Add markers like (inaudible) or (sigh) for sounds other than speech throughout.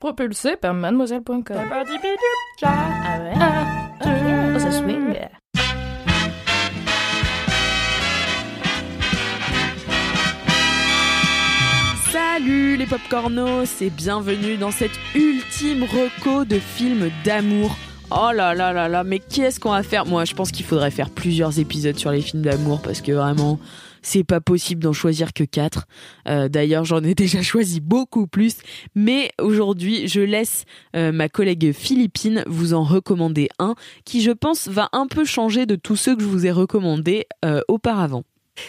Propulsé par mademoiselle.com. Ah ouais? Ah, oh, ça swing? Salut les popcornos et bienvenue dans cette ultime reco de films d'amour. Oh là là là là, mais qu'est-ce qu'on va faire? Moi, je pense qu'il faudrait faire plusieurs épisodes sur les films d'amour parce que vraiment, c'est pas possible d'en choisir que quatre. Euh, D'ailleurs, j'en ai (laughs) déjà choisi beaucoup plus, mais aujourd'hui, je laisse euh, ma collègue Philippine vous en recommander un qui, je pense, va un peu changer de tous ceux que je vous ai recommandés euh, auparavant.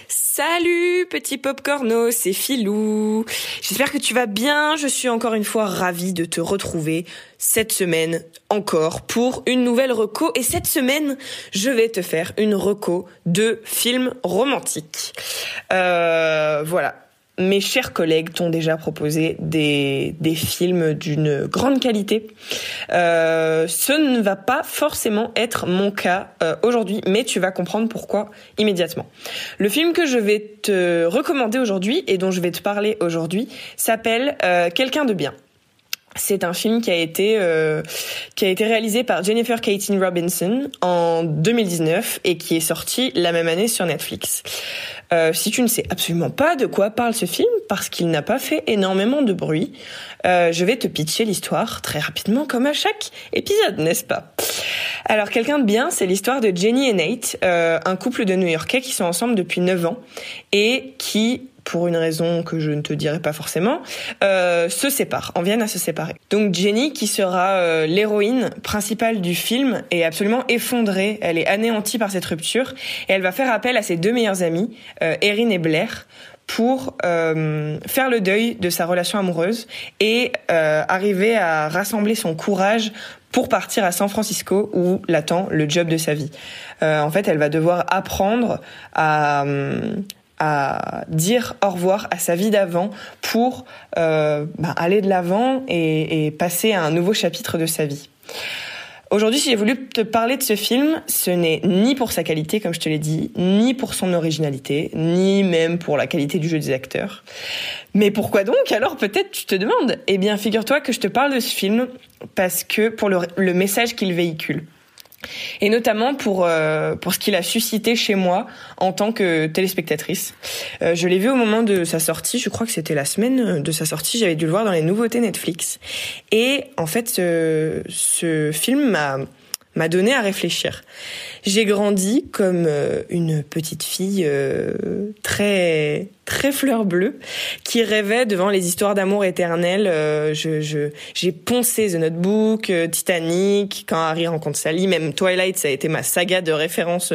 Salut petit popcorno, c'est Filou. J'espère que tu vas bien. Je suis encore une fois ravie de te retrouver cette semaine encore pour une nouvelle reco. Et cette semaine, je vais te faire une reco de films romantiques. Euh, voilà mes chers collègues t'ont déjà proposé des, des films d'une grande qualité. Euh, ce ne va pas forcément être mon cas euh, aujourd'hui, mais tu vas comprendre pourquoi immédiatement. Le film que je vais te recommander aujourd'hui et dont je vais te parler aujourd'hui s'appelle euh, Quelqu'un de bien. C'est un film qui a été euh, qui a été réalisé par Jennifer Keating Robinson en 2019 et qui est sorti la même année sur Netflix. Euh, si tu ne sais absolument pas de quoi parle ce film, parce qu'il n'a pas fait énormément de bruit, euh, je vais te pitcher l'histoire très rapidement, comme à chaque épisode, n'est-ce pas? Alors, quelqu'un de bien, c'est l'histoire de Jenny et Nate, un couple de New-Yorkais qui sont ensemble depuis 9 ans et qui pour une raison que je ne te dirai pas forcément, euh, se séparent, en viennent à se séparer. Donc Jenny, qui sera euh, l'héroïne principale du film, est absolument effondrée, elle est anéantie par cette rupture, et elle va faire appel à ses deux meilleures amies, euh, Erin et Blair, pour euh, faire le deuil de sa relation amoureuse et euh, arriver à rassembler son courage pour partir à San Francisco où l'attend le job de sa vie. Euh, en fait, elle va devoir apprendre à à dire au revoir à sa vie d'avant pour euh, bah, aller de l'avant et, et, passer à un nouveau chapitre de sa vie. Aujourd'hui, si j'ai voulu te parler de ce film, ce n'est ni pour sa qualité, comme je te l'ai dit, ni pour son originalité, ni même pour la qualité du jeu des acteurs. Mais pourquoi donc? Alors peut-être tu te demandes. Eh bien, figure-toi que je te parle de ce film parce que pour le, le message qu'il véhicule et notamment pour euh, pour ce qu'il a suscité chez moi en tant que téléspectatrice. Euh, je l'ai vu au moment de sa sortie, je crois que c'était la semaine de sa sortie, j'avais dû le voir dans les nouveautés Netflix. Et en fait, ce, ce film m'a m'a donné à réfléchir. J'ai grandi comme euh, une petite fille euh, très très fleur bleue qui rêvait devant les histoires d'amour éternel. Euh, je j'ai poncé The Notebook, Titanic, quand Harry rencontre Sally, même Twilight, ça a été ma saga de référence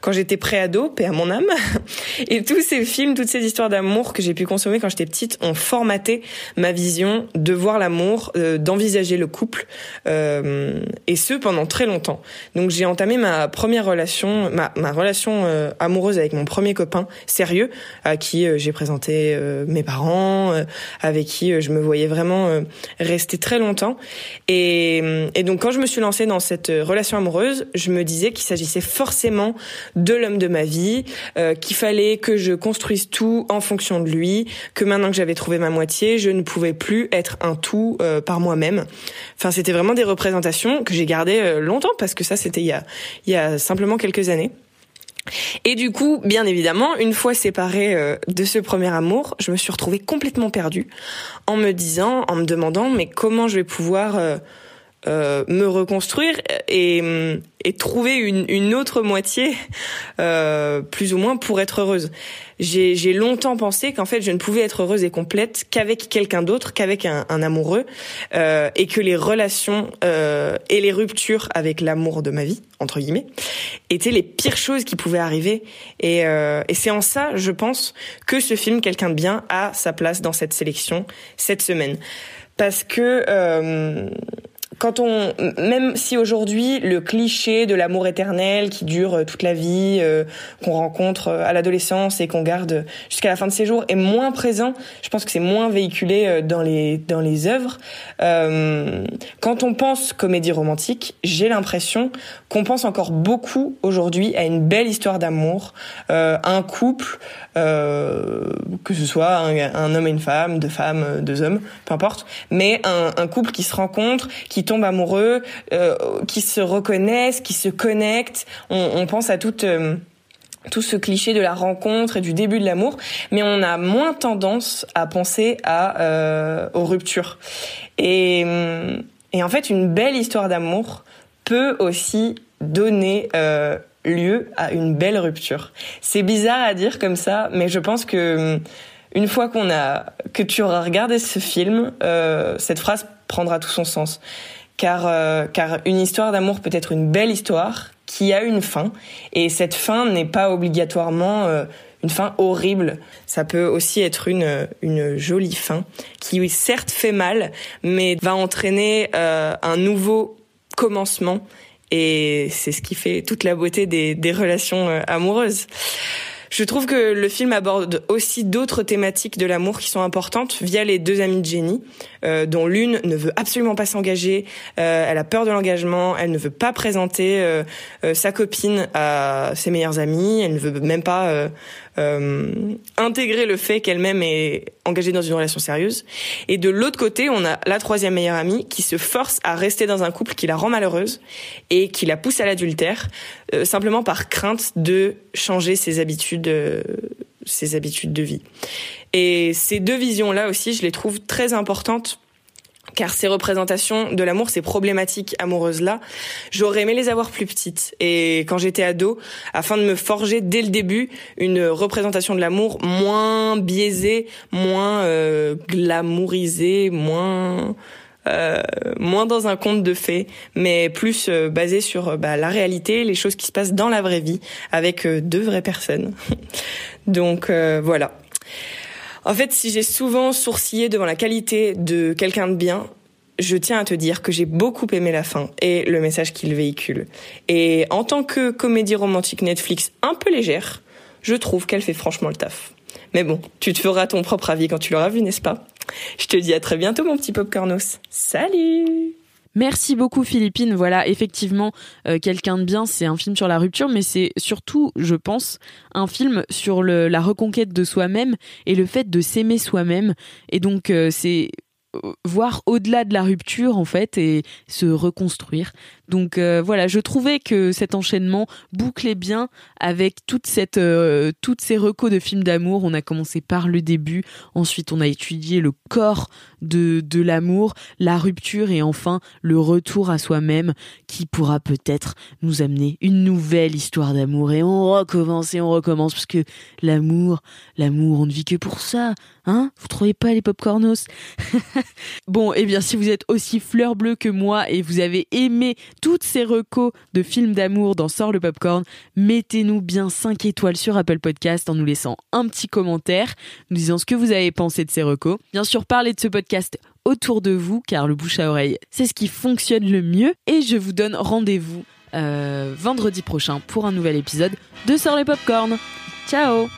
quand j'étais pré-ado, paix à mon âme. (laughs) Et tous ces films, toutes ces histoires d'amour que j'ai pu consommer quand j'étais petite ont formaté ma vision de voir l'amour, d'envisager le couple, et ce pendant très longtemps. Donc j'ai entamé ma première relation, ma, ma relation euh, amoureuse avec mon premier copain sérieux, à qui euh, j'ai présenté euh, mes parents, avec qui je me voyais vraiment rester très longtemps. Et, et, donc quand je me suis lancée dans cette relation amoureuse, je me disais qu'il s'agissait forcément de l'homme de ma vie, qu'il fallait que je construise tout en fonction de lui, que maintenant que j'avais trouvé ma moitié, je ne pouvais plus être un tout par moi-même. Enfin, c'était vraiment des représentations que j'ai gardées longtemps parce que ça, c'était il y a, il y a simplement quelques années. Et du coup, bien évidemment, une fois séparée euh, de ce premier amour, je me suis retrouvée complètement perdue en me disant, en me demandant, mais comment je vais pouvoir euh, euh, me reconstruire et, et trouver une, une autre moitié, euh, plus ou moins, pour être heureuse. J'ai longtemps pensé qu'en fait, je ne pouvais être heureuse et complète qu'avec quelqu'un d'autre, qu'avec un, un, amoureux, euh, et que les relations et les ruptures avec l'amour de ma vie, entre guillemets, étaient les pires choses qui pouvaient arriver. Et, euh, et c'est en ça, je pense, que ce film, Quelqu'un de bien, a sa place dans cette sélection cette semaine. Parce que... Euh, quand on, même si aujourd'hui le cliché de l'amour éternel qui dure euh, toute la vie, euh, qu'on rencontre euh, à l'adolescence et qu'on garde jusqu'à la fin de ses jours est moins présent, je pense que c'est moins véhiculé dans les dans les œuvres. Quand on pense comédie romantique, j'ai l'impression qu'on pense encore beaucoup aujourd'hui à une belle histoire d'amour, euh, un couple, que ce soit un, homme et une femme, deux femmes, deux hommes, peu importe, mais un, couple qui se rencontre, qui tombent amoureux, euh, qui se reconnaissent, qui se connectent. On, pense à toute euh, tout ce cliché de la rencontre et du début de l'amour, mais on a moins tendance à penser à euh, aux ruptures. Et, et en fait, une belle histoire d'amour peut aussi donner euh, lieu à une belle rupture. C'est bizarre à dire comme ça, mais je pense que une fois qu'on a que tu auras regardé ce film, euh, cette phrase prendra tout son sens. Car, euh, car une histoire d'amour peut être une belle histoire qui a une fin, et cette fin n'est pas obligatoirement euh, une fin horrible. Ça peut aussi être une, une jolie fin qui certes fait mal, mais va entraîner euh, un nouveau commencement. Et c'est ce qui fait toute la beauté des, des relations euh, amoureuses. Je trouve que le film aborde aussi d'autres thématiques de l'amour qui sont importantes via les deux amies de Jenny, euh, dont l'une ne veut absolument pas s'engager, euh, elle a peur de l'engagement, elle ne veut pas présenter euh, euh sa copine à ses meilleurs amis, elle ne veut même pas euh, intégrer le fait qu'elle-même est engagée dans une relation sérieuse. Et de l'autre côté, on a la troisième meilleure amie qui se force à rester dans un couple qui la rend malheureuse et qui la pousse à l'adultère, euh, simplement par crainte de changer ses habitudes, euh, ses habitudes de vie. Et ces deux visions-là aussi, je les trouve très importantes car ces représentations de l'amour, ces problématiques amoureuses-là, j'aurais aimé les avoir plus petites. Et quand j'étais ado, afin de me forger dès le début une représentation de l'amour moins biaisée, moins euh, glamourisée, moins... Euh, moins dans un conte de fées, mais plus euh, basé sur bah, la réalité, les choses qui se passent dans la vraie vie, avec euh, deux vraies personnes. (laughs) Donc euh, voilà. En fait, si j'ai souvent sourcillé devant la qualité de quelqu'un de bien, je tiens à te dire que j'ai beaucoup aimé la fin et le message qu'il véhicule. Et en tant que comédie romantique Netflix un peu légère, je trouve qu'elle fait franchement le taf. Mais bon, tu te feras ton propre avis quand tu l'auras vu, n'est-ce pas? Je te dis à très bientôt mon petit popcornos. Salut Merci beaucoup Philippine. Voilà, effectivement, euh, quelqu'un de bien, c'est un film sur la rupture, mais c'est surtout, je pense, un film sur la reconquête de soi-même et le fait de s'aimer soi-même. Et donc, euh, c'est voir au-delà de la rupture en fait et se reconstruire. Donc euh, voilà, je trouvais que cet enchaînement bouclait bien avec toute euh, toutes ces recos de films d'amour. On a commencé par le début, ensuite on a étudié le corps de l'amour, la rupture et enfin le retour à soi-même qui pourra peut-être nous amener une nouvelle histoire d'amour. Et on recommence et on recommence parce que l'amour, l'amour, on ne vit que pour ça, hein? Vous trouvez pas les popcornos? (laughs) Bon, et eh bien si vous êtes aussi fleur bleue que moi et vous avez aimé toutes ces recos de films d'amour dans Sort le Popcorn, mettez-nous bien 5 étoiles sur Apple Podcast en nous laissant un petit commentaire, nous disant ce que vous avez pensé de ces recos. Bien sûr, parlez de ce podcast autour de vous, car le bouche à oreille, c'est ce qui fonctionne le mieux. Et je vous donne rendez-vous euh, vendredi prochain pour un nouvel épisode de Sort les Popcorn. Ciao